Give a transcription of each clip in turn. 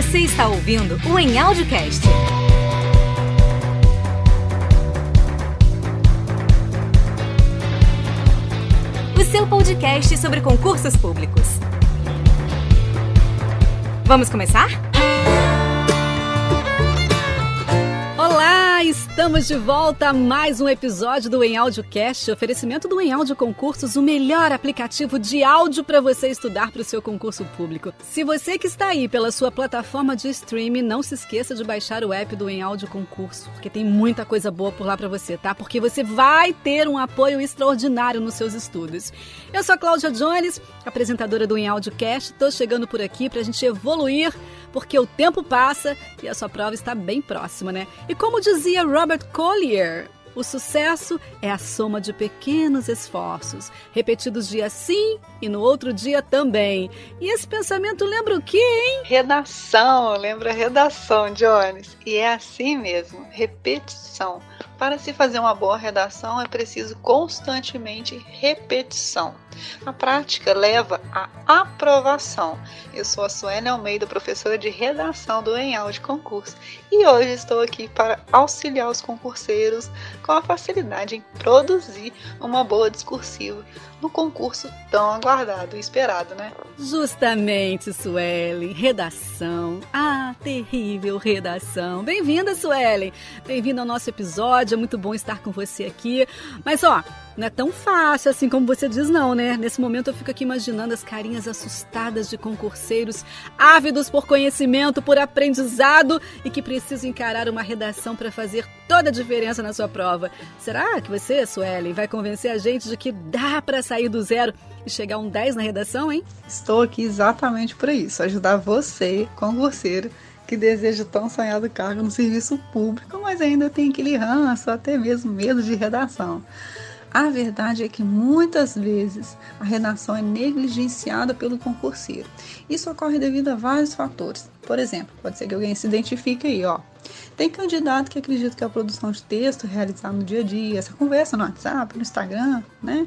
Você está ouvindo o Em Audiocast. O seu podcast sobre concursos públicos. Vamos começar? Estamos de volta a mais um episódio do Em Audiocast, oferecimento do Em Audio Concursos, o melhor aplicativo de áudio para você estudar para o seu concurso público. Se você que está aí pela sua plataforma de streaming, não se esqueça de baixar o app do Em Audio Concurso, porque tem muita coisa boa por lá para você, tá? Porque você vai ter um apoio extraordinário nos seus estudos. Eu sou a Cláudia Jones, apresentadora do Em Audiocast, estou chegando por aqui para a gente evoluir porque o tempo passa e a sua prova está bem próxima, né? E como dizia Robert Collier, o sucesso é a soma de pequenos esforços, repetidos dia sim e no outro dia também. E esse pensamento lembra o quê, hein? Redação, lembra redação, Jones. E é assim mesmo, repetição. Para se fazer uma boa redação é preciso constantemente repetição. A prática leva à aprovação. Eu sou a Suene Almeida, professora de redação do Enal de Concurso, e hoje estou aqui para auxiliar os concurseiros com a facilidade em produzir uma boa discursiva no concurso tão aguardado e esperado, né? Justamente, Suelen. Redação. Ah, terrível redação. Bem-vinda, Suelen. Bem-vinda ao nosso episódio. É muito bom estar com você aqui. Mas, ó, não é tão fácil assim como você diz, não, né? Nesse momento eu fico aqui imaginando as carinhas assustadas de concurseiros ávidos por conhecimento, por aprendizado e que precisam encarar uma redação para fazer toda a diferença na sua prova. Será que você, Suelen, vai convencer a gente de que dá para sair do zero e chegar a um 10 na redação, hein? Estou aqui exatamente para isso, ajudar você, concurseiro, que deseja tão sonhado cargo no serviço público, mas ainda tem aquele ranço, até mesmo medo de redação. A verdade é que muitas vezes a redação é negligenciada pelo concurseiro. Isso ocorre devido a vários fatores. Por exemplo, pode ser que alguém se identifique aí, ó. Tem candidato que acredita que a produção de texto realizada no dia a dia, essa conversa no WhatsApp, no Instagram, né,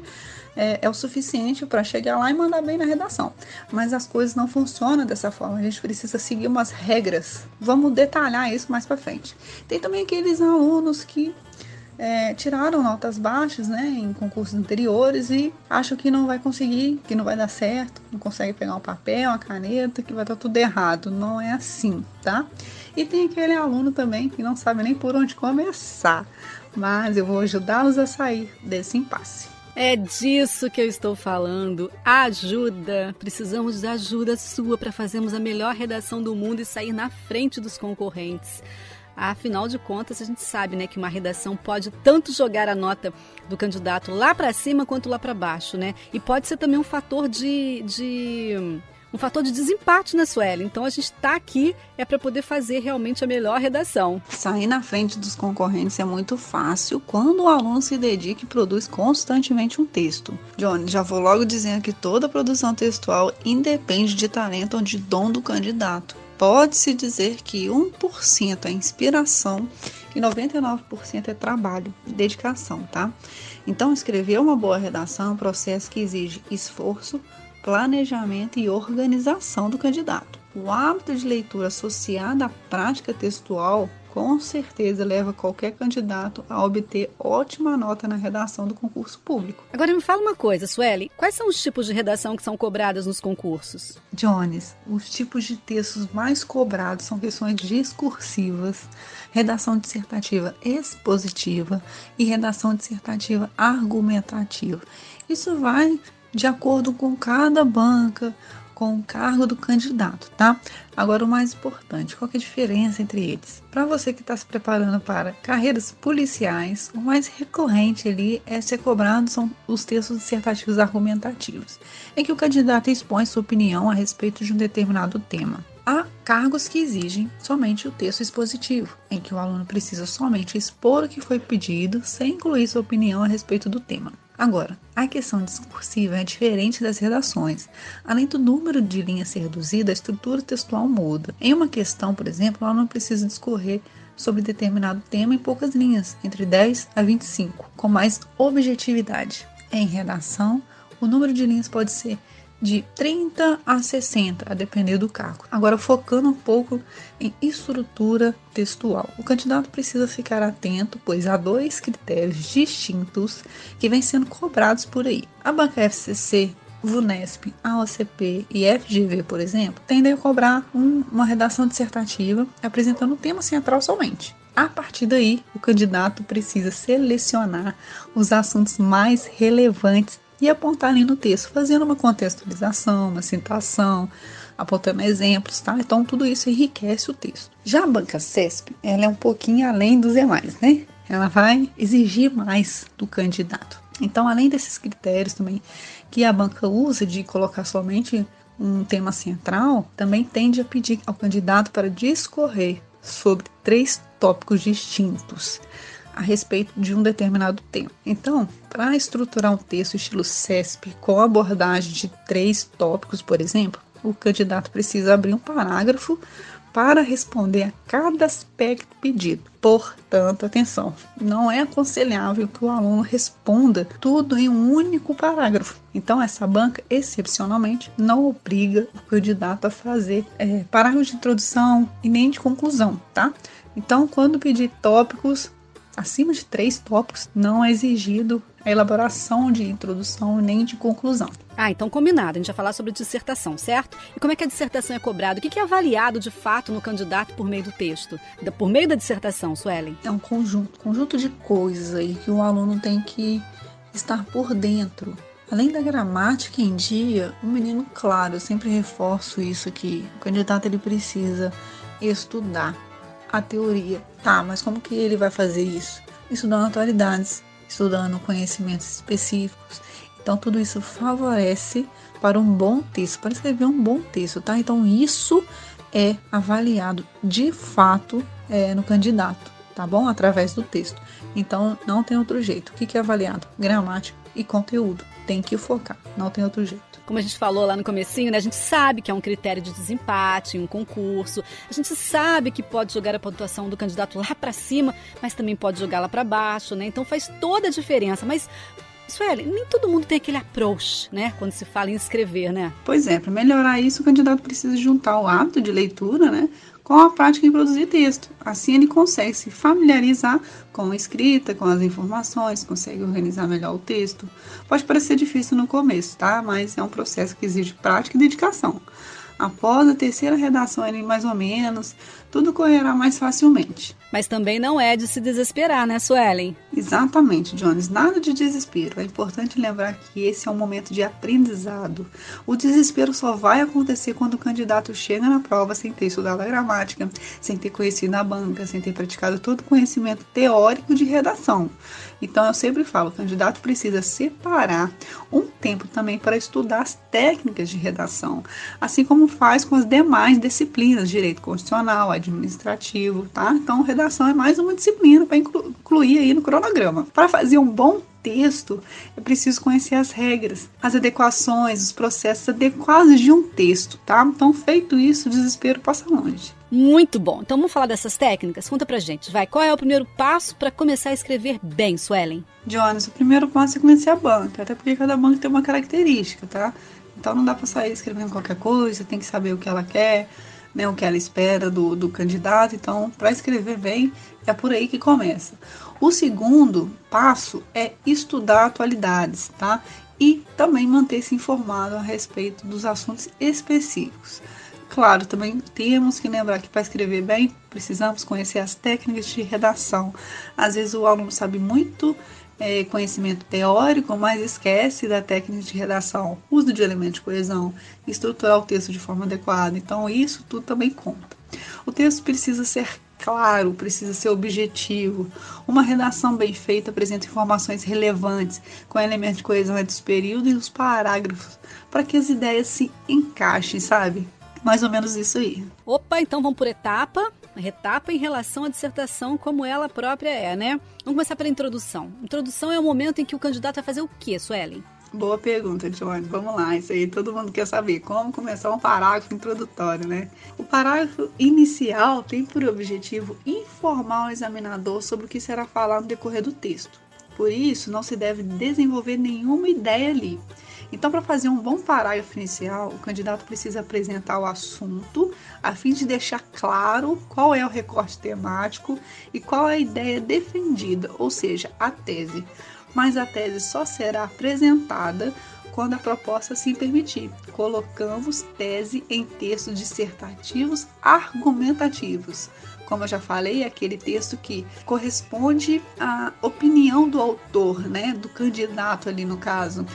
é, é o suficiente para chegar lá e mandar bem na redação. Mas as coisas não funcionam dessa forma. A gente precisa seguir umas regras. Vamos detalhar isso mais para frente. Tem também aqueles alunos que é, tiraram notas baixas né, em concursos anteriores e acham que não vai conseguir, que não vai dar certo, não consegue pegar um papel, uma caneta, que vai estar tudo errado. Não é assim, tá? E tem aquele aluno também que não sabe nem por onde começar, mas eu vou ajudá-los a sair desse impasse. É disso que eu estou falando. Ajuda! Precisamos de ajuda sua para fazermos a melhor redação do mundo e sair na frente dos concorrentes. Afinal de contas, a gente sabe né, que uma redação pode tanto jogar a nota do candidato lá para cima quanto lá para baixo, né? E pode ser também um fator de, de um fator de desempate na Sueli. Então a gente está aqui é para poder fazer realmente a melhor redação. Sair na frente dos concorrentes é muito fácil quando o aluno se dedica e produz constantemente um texto. Johnny, já vou logo dizendo que toda produção textual independe de talento ou de dom do candidato pode-se dizer que 1% é inspiração e 99% é trabalho dedicação, tá? Então, escrever uma boa redação é um processo que exige esforço, planejamento e organização do candidato. O hábito de leitura associado à prática textual com certeza leva qualquer candidato a obter ótima nota na redação do concurso público. Agora me fala uma coisa, Sueli, quais são os tipos de redação que são cobradas nos concursos? Jones, os tipos de textos mais cobrados são questões discursivas, redação dissertativa expositiva e redação dissertativa argumentativa. Isso vai de acordo com cada banca, com o cargo do candidato, tá? Agora, o mais importante, qual é a diferença entre eles? Para você que está se preparando para carreiras policiais, o mais recorrente ali é ser cobrado são os textos dissertativos argumentativos, em que o candidato expõe sua opinião a respeito de um determinado tema. Há cargos que exigem somente o texto expositivo, em que o aluno precisa somente expor o que foi pedido, sem incluir sua opinião a respeito do tema. Agora, a questão discursiva é diferente das redações. Além do número de linhas ser reduzido, a estrutura textual muda. Em uma questão, por exemplo, o aluno precisa discorrer sobre determinado tema em poucas linhas, entre 10 a 25, com mais objetividade. Em redação, o número de linhas pode ser de 30 a 60, a depender do cargo. Agora, focando um pouco em estrutura textual. O candidato precisa ficar atento, pois há dois critérios distintos que vêm sendo cobrados por aí. A banca FCC VUNESP, AOCP e FGV, por exemplo, tendem a cobrar um, uma redação dissertativa apresentando o tema central somente. A partir daí, o candidato precisa selecionar os assuntos mais relevantes e apontar ali no texto, fazendo uma contextualização, uma citação, apontando exemplos, tá? Então tudo isso enriquece o texto. Já a banca CESP, ela é um pouquinho além dos demais, né? Ela vai exigir mais do candidato. Então, além desses critérios também que a banca usa de colocar somente um tema central, também tende a pedir ao candidato para discorrer sobre três tópicos distintos a respeito de um determinado tema. Então, para estruturar um texto estilo CESP com abordagem de três tópicos, por exemplo, o candidato precisa abrir um parágrafo para responder a cada aspecto pedido. Portanto, atenção, não é aconselhável que o aluno responda tudo em um único parágrafo. Então, essa banca, excepcionalmente, não obriga o candidato a fazer é, parágrafo de introdução e nem de conclusão, tá? Então, quando pedir tópicos, acima de três tópicos, não é exigido a elaboração de introdução nem de conclusão. Ah, então combinado. A gente vai falar sobre dissertação, certo? E como é que a dissertação é cobrada? O que é avaliado de fato no candidato por meio do texto? Por meio da dissertação, Suelen? É um conjunto, conjunto de coisas aí que o aluno tem que estar por dentro. Além da gramática em dia, o menino, claro, eu sempre reforço isso aqui. O candidato ele precisa estudar a teoria. Tá, mas como que ele vai fazer isso? Estudando atualidades, estudando conhecimentos específicos. Então, tudo isso favorece para um bom texto, para escrever um bom texto, tá? Então, isso é avaliado de fato é, no candidato, tá bom? Através do texto. Então, não tem outro jeito. O que é avaliado? Gramática e conteúdo. Tem que focar, não tem outro jeito como a gente falou lá no comecinho, né? A gente sabe que é um critério de desempate, um concurso. A gente sabe que pode jogar a pontuação do candidato lá para cima, mas também pode jogar lá para baixo, né? Então faz toda a diferença. Mas Sueli, nem todo mundo tem aquele approach, né? Quando se fala em escrever, né? Pois é, para melhorar isso, o candidato precisa juntar o hábito de leitura, né? Com a prática de produzir texto. Assim ele consegue se familiarizar com a escrita, com as informações, consegue organizar melhor o texto. Pode parecer difícil no começo, tá? Mas é um processo que exige prática e dedicação. Após a terceira redação, ali mais ou menos, tudo correrá mais facilmente. Mas também não é de se desesperar, né, Suelen? Exatamente, Jones. Nada de desespero. É importante lembrar que esse é um momento de aprendizado. O desespero só vai acontecer quando o candidato chega na prova sem ter estudado a gramática, sem ter conhecido a banca, sem ter praticado todo o conhecimento teórico de redação. Então eu sempre falo, o candidato precisa separar um tempo também para estudar as técnicas de redação, assim como faz com as demais disciplinas, direito constitucional, administrativo, tá? Então redação é mais uma disciplina para incluir aí no cronograma. Para fazer um bom texto, é preciso conhecer as regras, as adequações, os processos adequados de um texto, tá? Então, feito isso, o desespero passa longe. Muito bom. Então vamos falar dessas técnicas? Conta pra gente. Vai, qual é o primeiro passo para começar a escrever bem, Suelen? Jonas, o primeiro passo é conhecer a banca, até porque cada banca tem uma característica, tá? Então não dá para sair escrevendo qualquer coisa, tem que saber o que ela quer, né, o que ela espera do, do candidato. Então, para escrever bem, é por aí que começa. O segundo passo é estudar atualidades, tá? E também manter-se informado a respeito dos assuntos específicos. Claro, também temos que lembrar que para escrever bem, precisamos conhecer as técnicas de redação. Às vezes o aluno sabe muito é, conhecimento teórico, mas esquece da técnica de redação, uso de elementos de coesão, estruturar o texto de forma adequada. Então, isso tudo também conta. O texto precisa ser claro, precisa ser objetivo. Uma redação bem feita apresenta informações relevantes, com elementos de coesão entre os períodos e os parágrafos, para que as ideias se encaixem, sabe? mais ou menos isso aí. Opa, então vamos por etapa. Retapa em relação à dissertação, como ela própria é, né? Vamos começar pela introdução. Introdução é o momento em que o candidato vai fazer o quê, Suelen? Boa pergunta, Johnny. Vamos lá, isso aí todo mundo quer saber. Como começar um parágrafo introdutório, né? O parágrafo inicial tem por objetivo informar o examinador sobre o que será falado no decorrer do texto. Por isso, não se deve desenvolver nenhuma ideia ali. Então, para fazer um bom parágrafo inicial, o candidato precisa apresentar o assunto a fim de deixar claro qual é o recorte temático e qual é a ideia defendida, ou seja, a tese. Mas a tese só será apresentada quando a proposta se permitir. Colocamos tese em textos dissertativos argumentativos. Como eu já falei, é aquele texto que corresponde à opinião do autor, né, do candidato ali no caso.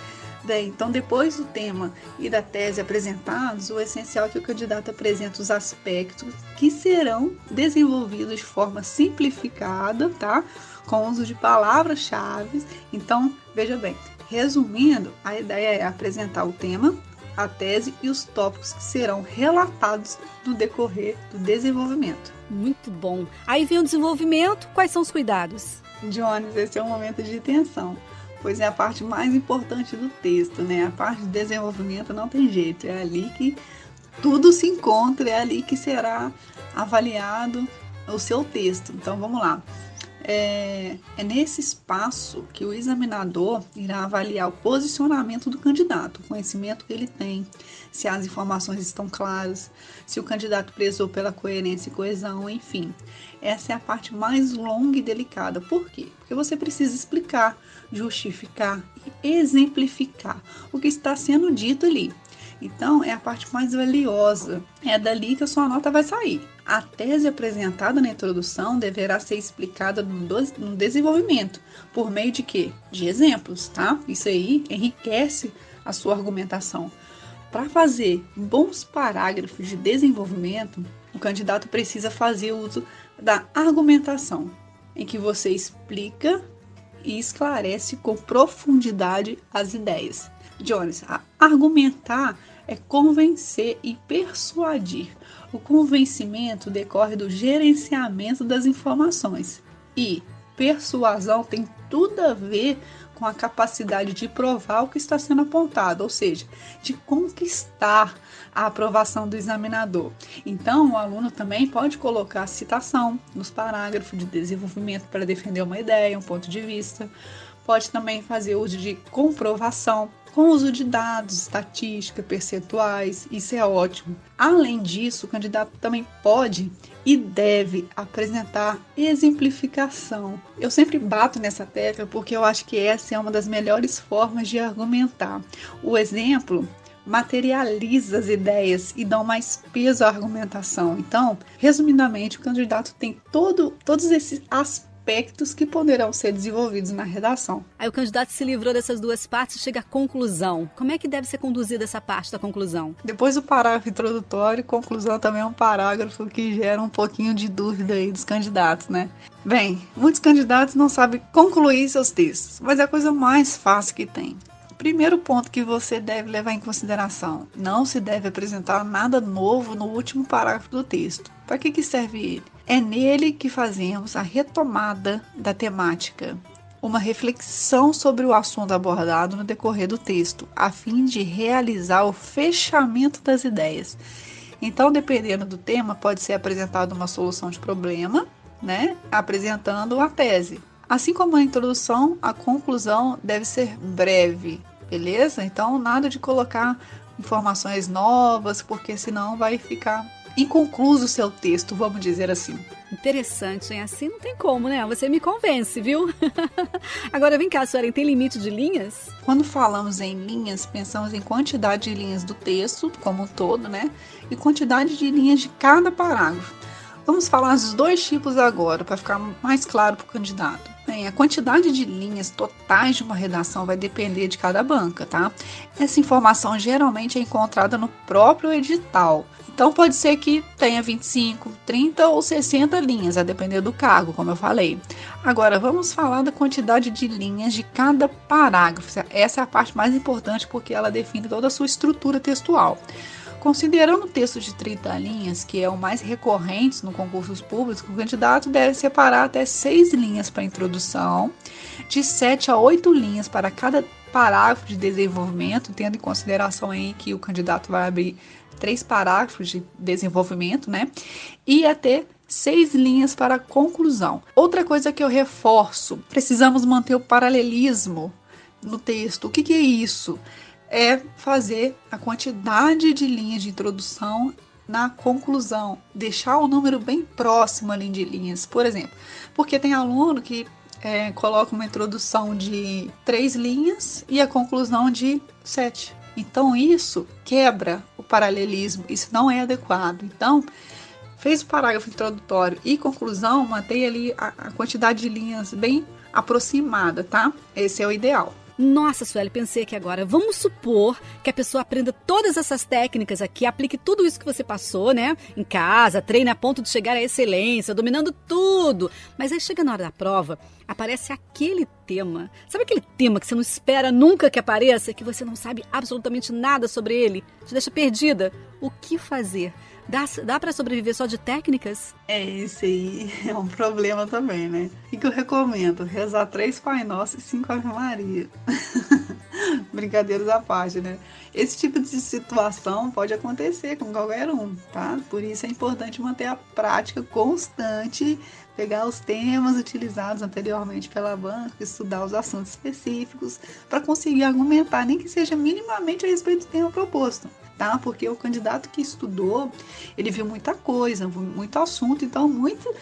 Bem, então depois do tema e da tese apresentados, o essencial é que o candidato apresente os aspectos que serão desenvolvidos de forma simplificada, tá? Com uso de palavras-chave. Então, veja bem, resumindo, a ideia é apresentar o tema, a tese e os tópicos que serão relatados no decorrer do desenvolvimento. Muito bom. Aí vem o desenvolvimento, quais são os cuidados? Jones, esse é um momento de tensão pois é a parte mais importante do texto, né? A parte de desenvolvimento não tem jeito, é ali que tudo se encontra, é ali que será avaliado o seu texto. Então vamos lá. É, é, nesse espaço que o examinador irá avaliar o posicionamento do candidato, o conhecimento que ele tem, se as informações estão claras, se o candidato prezou pela coerência e coesão, enfim. Essa é a parte mais longa e delicada. Por quê? Porque você precisa explicar, justificar e exemplificar o que está sendo dito ali. Então, é a parte mais valiosa. É dali que a sua nota vai sair. A tese apresentada na introdução deverá ser explicada no desenvolvimento, por meio de quê? De exemplos, tá? Isso aí enriquece a sua argumentação. Para fazer bons parágrafos de desenvolvimento, o candidato precisa fazer uso da argumentação, em que você explica e esclarece com profundidade as ideias. Jones, argumentar é convencer e persuadir. O convencimento decorre do gerenciamento das informações e persuasão tem tudo a ver com a capacidade de provar o que está sendo apontado, ou seja, de conquistar a aprovação do examinador. Então, o aluno também pode colocar citação nos parágrafos de desenvolvimento para defender uma ideia, um ponto de vista. Pode também fazer uso de comprovação com uso de dados, estatística, percentuais, isso é ótimo. Além disso, o candidato também pode e deve apresentar exemplificação. Eu sempre bato nessa tecla porque eu acho que essa é uma das melhores formas de argumentar. O exemplo materializa as ideias e dá mais peso à argumentação. Então, resumidamente, o candidato tem todo, todos esses aspectos aspectos que poderão ser desenvolvidos na redação. Aí o candidato se livrou dessas duas partes e chega à conclusão. Como é que deve ser conduzida essa parte da conclusão? Depois do parágrafo introdutório, conclusão também é um parágrafo que gera um pouquinho de dúvida aí dos candidatos, né? Bem, muitos candidatos não sabem concluir seus textos, mas é a coisa mais fácil que tem. Primeiro ponto que você deve levar em consideração: não se deve apresentar nada novo no último parágrafo do texto. Para que, que serve ele? É nele que fazemos a retomada da temática, uma reflexão sobre o assunto abordado no decorrer do texto, a fim de realizar o fechamento das ideias. Então, dependendo do tema, pode ser apresentada uma solução de problema, né, apresentando a tese. Assim como a introdução, a conclusão deve ser breve, beleza? Então, nada de colocar informações novas, porque senão vai ficar inconcluso o seu texto, vamos dizer assim. Interessante, hein? Assim não tem como, né? Você me convence, viu? Agora vem cá, senhora, tem limite de linhas? Quando falamos em linhas, pensamos em quantidade de linhas do texto como um todo, né? E quantidade de linhas de cada parágrafo. Vamos falar dos dois tipos agora, para ficar mais claro para o candidato. Bem, a quantidade de linhas totais de uma redação vai depender de cada banca, tá? Essa informação geralmente é encontrada no próprio edital. Então pode ser que tenha 25, 30 ou 60 linhas, a depender do cargo, como eu falei. Agora vamos falar da quantidade de linhas de cada parágrafo. Essa é a parte mais importante porque ela define toda a sua estrutura textual. Considerando o texto de 30 linhas, que é o mais recorrente no concursos públicos, o candidato deve separar até 6 linhas para introdução, de 7 a 8 linhas para cada parágrafo de desenvolvimento, tendo em consideração aí que o candidato vai abrir três parágrafos de desenvolvimento, né? E até seis linhas para conclusão. Outra coisa que eu reforço: precisamos manter o paralelismo no texto. O que, que é isso? É fazer a quantidade de linhas de introdução na conclusão, deixar o número bem próximo ali de linhas, por exemplo, porque tem aluno que é, coloca uma introdução de três linhas e a conclusão de sete. Então isso quebra o paralelismo, isso não é adequado. Então, fez o parágrafo introdutório e conclusão, mantém ali a, a quantidade de linhas bem aproximada, tá? Esse é o ideal. Nossa, Sueli, pensei aqui agora. Vamos supor que a pessoa aprenda todas essas técnicas aqui, aplique tudo isso que você passou, né? Em casa, treine a ponto de chegar à excelência, dominando tudo. Mas aí chega na hora da prova, aparece aquele tema. Sabe aquele tema que você não espera nunca que apareça, que você não sabe absolutamente nada sobre ele? Te deixa perdida? O que fazer? Dá, dá para sobreviver só de técnicas? É, isso aí é um problema também, né? O que eu recomendo? Rezar três Pai Nosso e cinco Ave Maria. Brincadeiras à parte, né? Esse tipo de situação pode acontecer com qualquer um, tá? Por isso é importante manter a prática constante, pegar os temas utilizados anteriormente pela banca, estudar os assuntos específicos, para conseguir argumentar, nem que seja minimamente a respeito do tema proposto tá? Porque o candidato que estudou, ele viu muita coisa, muito assunto, então muito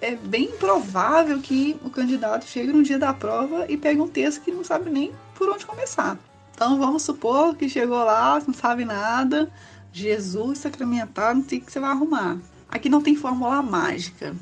é bem improvável que o candidato chegue no dia da prova e pegue um texto que não sabe nem por onde começar. Então vamos supor que chegou lá, não sabe nada, Jesus sacramentado, não sei o que você vai arrumar. Aqui não tem fórmula mágica.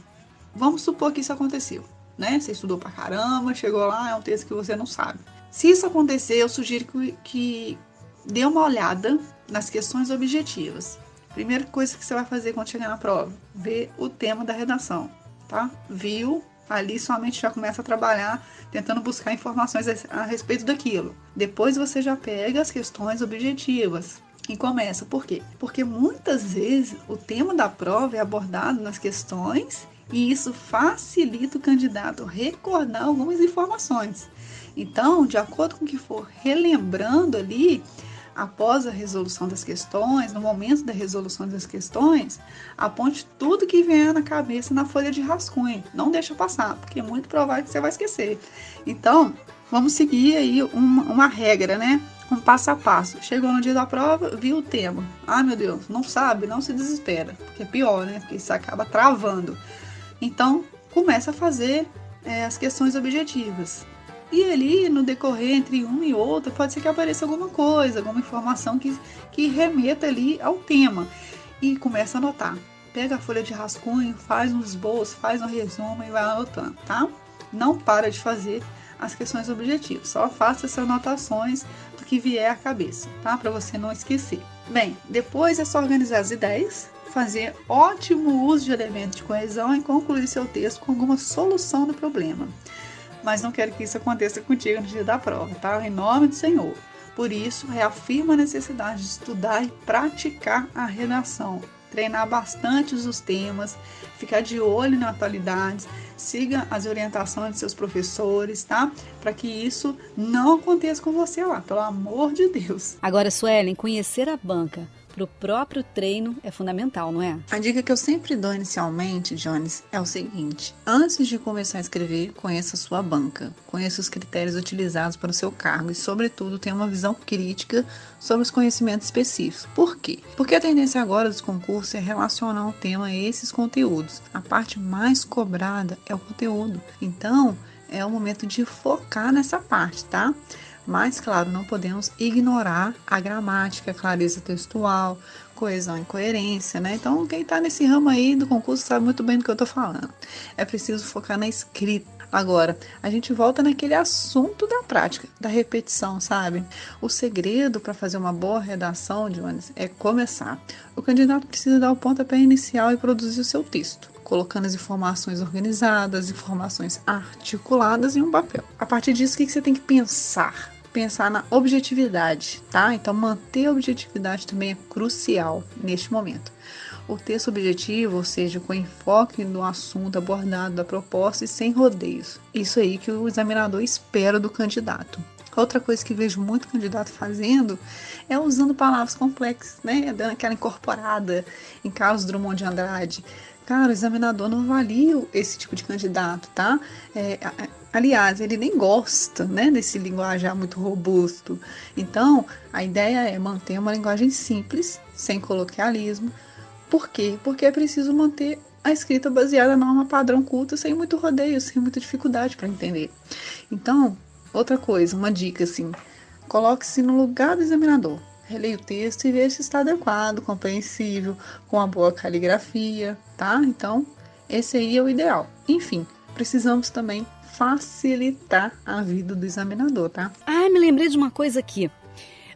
Vamos supor que isso aconteceu, né? Você estudou pra caramba, chegou lá, é um texto que você não sabe. Se isso acontecer, eu sugiro que, que dê uma olhada nas questões objetivas. Primeira coisa que você vai fazer quando chegar na prova, ver o tema da redação, tá? Viu? Ali somente já começa a trabalhar tentando buscar informações a respeito daquilo. Depois você já pega as questões objetivas e começa. Por quê? Porque muitas vezes o tema da prova é abordado nas questões e isso facilita o candidato recordar algumas informações. Então, de acordo com o que for relembrando ali, após a resolução das questões, no momento da resolução das questões, aponte tudo que vier na cabeça na folha de rascunho. Não deixa passar, porque é muito provável que você vai esquecer. Então, vamos seguir aí uma, uma regra, né? Um passo a passo. Chegou no dia da prova, viu o tema. Ah, meu Deus, não sabe, não se desespera, porque é pior, né? Porque isso acaba travando. Então, começa a fazer é, as questões objetivas. E ali, no decorrer entre um e outro, pode ser que apareça alguma coisa, alguma informação que, que remeta ali ao tema. E começa a anotar. Pega a folha de rascunho, faz um esboço, faz um resumo e vai anotando, tá? Não para de fazer as questões objetivas, só faça essas anotações do que vier à cabeça, tá? Para você não esquecer. Bem, depois é só organizar as ideias, fazer ótimo uso de elementos de coesão e concluir seu texto com alguma solução do problema mas não quero que isso aconteça contigo no dia da prova, tá? Em nome do Senhor. Por isso, reafirma a necessidade de estudar e praticar a redação, treinar bastante os temas, ficar de olho na atualidades, siga as orientações de seus professores, tá? Para que isso não aconteça com você lá, pelo amor de Deus. Agora, Suelen, conhecer a banca para o próprio treino é fundamental, não é? A dica que eu sempre dou inicialmente, Jones, é o seguinte: antes de começar a escrever, conheça a sua banca, conheça os critérios utilizados para o seu cargo e, sobretudo, tenha uma visão crítica sobre os conhecimentos específicos. Por quê? Porque a tendência agora dos concursos é relacionar o tema a esses conteúdos. A parte mais cobrada é o conteúdo. Então, é o momento de focar nessa parte, tá? Mas, claro, não podemos ignorar a gramática, a clareza textual, coesão e coerência, né? Então, quem está nesse ramo aí do concurso sabe muito bem do que eu estou falando. É preciso focar na escrita. Agora, a gente volta naquele assunto da prática, da repetição, sabe? O segredo para fazer uma boa redação, Jones, é começar. O candidato precisa dar o pontapé inicial e produzir o seu texto colocando as informações organizadas, informações articuladas em um papel. A partir disso, o que você tem que pensar? Pensar na objetividade, tá? Então, manter a objetividade também é crucial neste momento. O texto objetivo, ou seja, com enfoque no assunto abordado da proposta e sem rodeios. Isso aí que o examinador espera do candidato. Outra coisa que vejo muito candidato fazendo é usando palavras complexas, né? Dando aquela incorporada em Carlos Drummond de Andrade. Cara, o examinador não avalia esse tipo de candidato, tá? É, Aliás, ele nem gosta né, desse linguajar muito robusto. Então, a ideia é manter uma linguagem simples, sem coloquialismo. Por quê? Porque é preciso manter a escrita baseada na norma padrão culta, sem muito rodeio, sem muita dificuldade para entender. Então, outra coisa, uma dica assim: coloque-se no lugar do examinador. Releia o texto e veja se está adequado, compreensível, com uma boa caligrafia, tá? Então, esse aí é o ideal. Enfim, precisamos também facilitar a vida do examinador, tá? Ah, me lembrei de uma coisa aqui.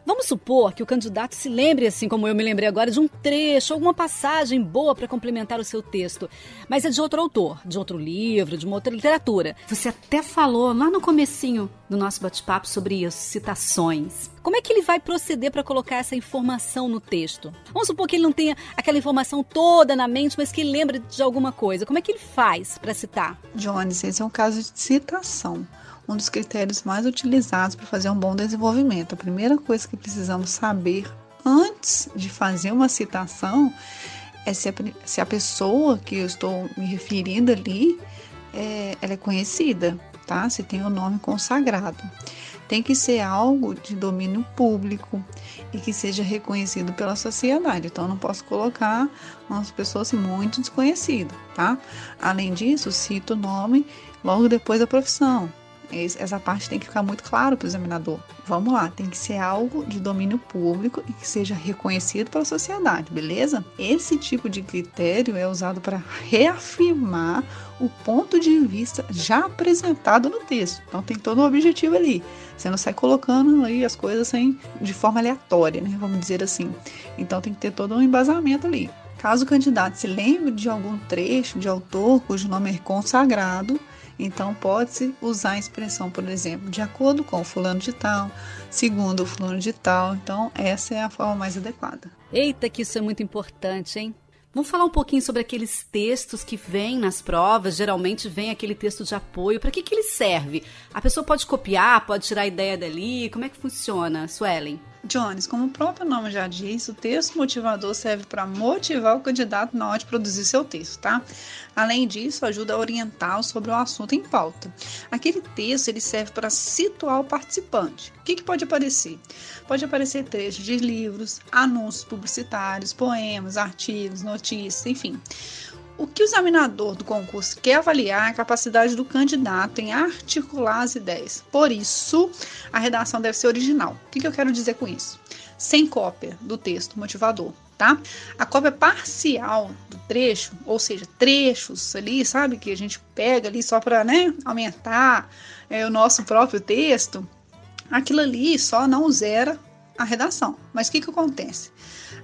Vamos supor que o candidato se lembre, assim como eu me lembrei agora, de um trecho, alguma passagem boa para complementar o seu texto, mas é de outro autor, de outro livro, de uma outra literatura. Você até falou lá no comecinho do nosso bate-papo sobre isso, citações. Como é que ele vai proceder para colocar essa informação no texto? Vamos supor que ele não tenha aquela informação toda na mente, mas que ele lembre de alguma coisa. Como é que ele faz para citar? Jones, esse é um caso de citação um dos critérios mais utilizados para fazer um bom desenvolvimento. A primeira coisa que precisamos saber antes de fazer uma citação é se a, se a pessoa que eu estou me referindo ali é, ela é conhecida, tá? Se tem o um nome consagrado. Tem que ser algo de domínio público e que seja reconhecido pela sociedade. Então, não posso colocar umas pessoas muito desconhecidas, tá? Além disso, cito o nome logo depois da profissão. Essa parte tem que ficar muito claro para o examinador. Vamos lá, tem que ser algo de domínio público e que seja reconhecido pela sociedade, beleza? Esse tipo de critério é usado para reafirmar o ponto de vista já apresentado no texto. Então tem todo um objetivo ali. Você não sai colocando aí as coisas sem, de forma aleatória, né? Vamos dizer assim. Então tem que ter todo um embasamento ali. Caso o candidato se lembre de algum trecho de autor cujo nome é consagrado, então, pode-se usar a expressão, por exemplo, de acordo com o fulano de tal, segundo o fulano de tal. Então, essa é a forma mais adequada. Eita, que isso é muito importante, hein? Vamos falar um pouquinho sobre aqueles textos que vêm nas provas. Geralmente vem aquele texto de apoio. Para que, que ele serve? A pessoa pode copiar, pode tirar a ideia dali? Como é que funciona, Suelen? Jones, como o próprio nome já diz, o texto motivador serve para motivar o candidato na hora de produzir seu texto, tá? Além disso, ajuda a orientá-lo sobre o assunto em pauta. Aquele texto ele serve para situar o participante. O que, que pode aparecer? Pode aparecer trechos de livros, anúncios publicitários, poemas, artigos, notícias, enfim. O que o examinador do concurso quer avaliar é a capacidade do candidato em articular as ideias. Por isso, a redação deve ser original. O que eu quero dizer com isso? Sem cópia do texto motivador, tá? A cópia parcial do trecho, ou seja, trechos ali, sabe, que a gente pega ali só para né, aumentar é, o nosso próprio texto, aquilo ali só não zera a redação. Mas o que, que acontece?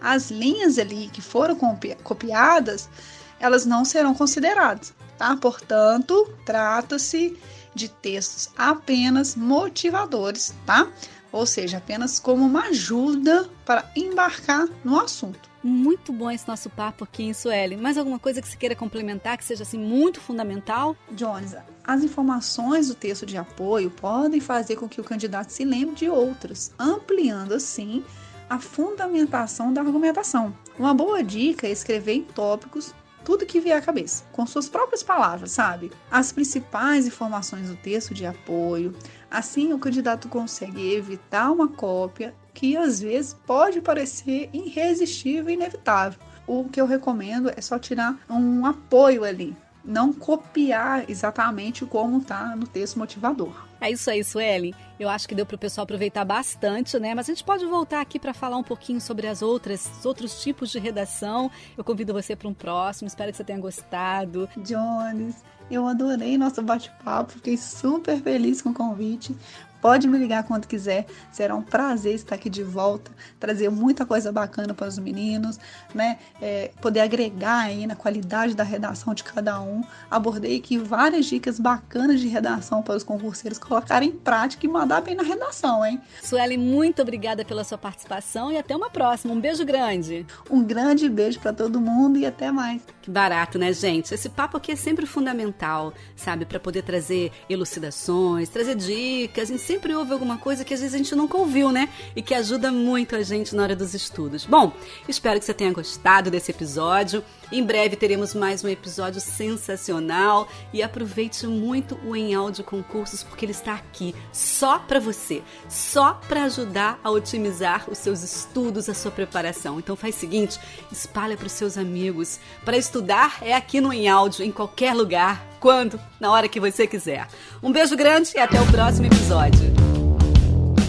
As linhas ali que foram copiadas elas não serão consideradas, tá? Portanto, trata-se de textos apenas motivadores, tá? Ou seja, apenas como uma ajuda para embarcar no assunto. Muito bom esse nosso papo aqui em Sueli. Mais alguma coisa que você queira complementar que seja assim muito fundamental? Jones, as informações do texto de apoio podem fazer com que o candidato se lembre de outras, ampliando assim a fundamentação da argumentação. Uma boa dica é escrever em tópicos tudo que vier à cabeça, com suas próprias palavras, sabe? As principais informações do texto de apoio. Assim, o candidato consegue evitar uma cópia que às vezes pode parecer irresistível e inevitável. O que eu recomendo é só tirar um apoio ali, não copiar exatamente como está no texto motivador. É isso aí, Sueli. Eu acho que deu para o pessoal aproveitar bastante, né? Mas a gente pode voltar aqui para falar um pouquinho sobre as outras, os outros tipos de redação. Eu convido você para um próximo. Espero que você tenha gostado. Jones, eu adorei nosso bate-papo. Fiquei super feliz com o convite. Pode me ligar quando quiser, será um prazer estar aqui de volta, trazer muita coisa bacana para os meninos, né? É, poder agregar aí na qualidade da redação de cada um. Abordei aqui várias dicas bacanas de redação para os concurseiros colocarem em prática e mandar bem na redação, hein? Sueli, muito obrigada pela sua participação e até uma próxima. Um beijo grande. Um grande beijo para todo mundo e até mais. Que barato, né, gente? Esse papo aqui é sempre fundamental, sabe, para poder trazer elucidações, trazer dicas, sempre ouve alguma coisa que às vezes a gente nunca ouviu, né? E que ajuda muito a gente na hora dos estudos. Bom, espero que você tenha gostado desse episódio. Em breve teremos mais um episódio sensacional e aproveite muito o Em Áudio Concursos porque ele está aqui só para você, só para ajudar a otimizar os seus estudos, a sua preparação. Então faz o seguinte, espalha para os seus amigos. Para estudar é aqui no Em Áudio, em qualquer lugar, quando, na hora que você quiser. Um beijo grande e até o próximo episódio.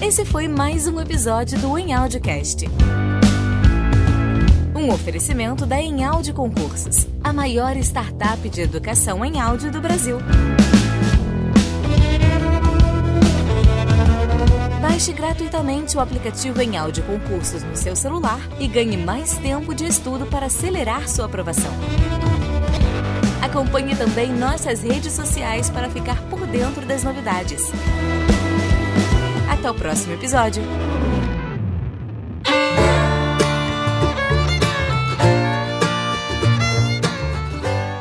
Esse foi mais um episódio do Em Audiocast. Um oferecimento da Em Concursos, a maior startup de educação em áudio do Brasil. Baixe gratuitamente o aplicativo Em Concursos no seu celular e ganhe mais tempo de estudo para acelerar sua aprovação. Acompanhe também nossas redes sociais para ficar por dentro das novidades. Até o próximo episódio!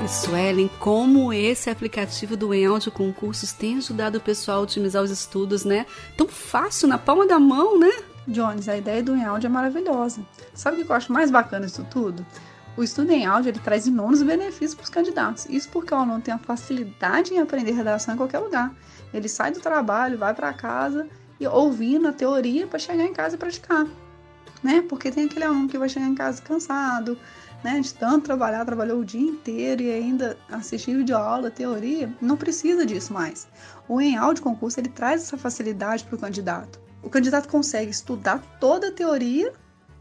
Suelen, como esse aplicativo do Em Áudio Concursos tem ajudado o pessoal a otimizar os estudos, né? Tão fácil, na palma da mão, né? Jones, a ideia do Em Áudio é maravilhosa. Sabe o que eu acho mais bacana disso tudo? O estudo em áudio ele traz inúmeros benefícios para os candidatos. Isso porque o aluno tem a facilidade em aprender redação em qualquer lugar. Ele sai do trabalho, vai para casa e ouvindo a teoria para chegar em casa e praticar. Né? Porque tem aquele aluno que vai chegar em casa cansado, né, de tanto trabalhar, trabalhou o dia inteiro e ainda assistir videoaula, teoria, não precisa disso mais. O em áudio concurso ele traz essa facilidade para o candidato. O candidato consegue estudar toda a teoria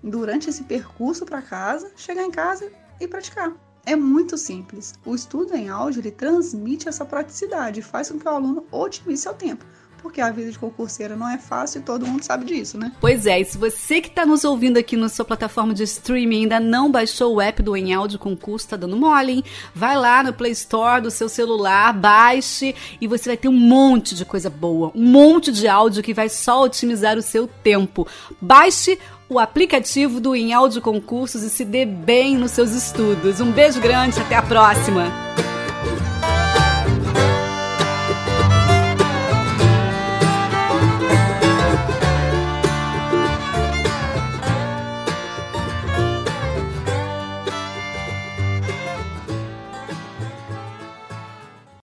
durante esse percurso para casa, chegar em casa e praticar. É muito simples. O estudo em áudio ele transmite essa praticidade, faz com que o aluno otimize seu tempo porque a vida de concurseira não é fácil e todo mundo sabe disso, né? Pois é, e se você que está nos ouvindo aqui na sua plataforma de streaming ainda não baixou o app do Em Áudio Concurso, tá dando mole, hein? Vai lá no Play Store do seu celular, baixe e você vai ter um monte de coisa boa, um monte de áudio que vai só otimizar o seu tempo. Baixe o aplicativo do Em Concursos e se dê bem nos seus estudos. Um beijo grande, até a próxima!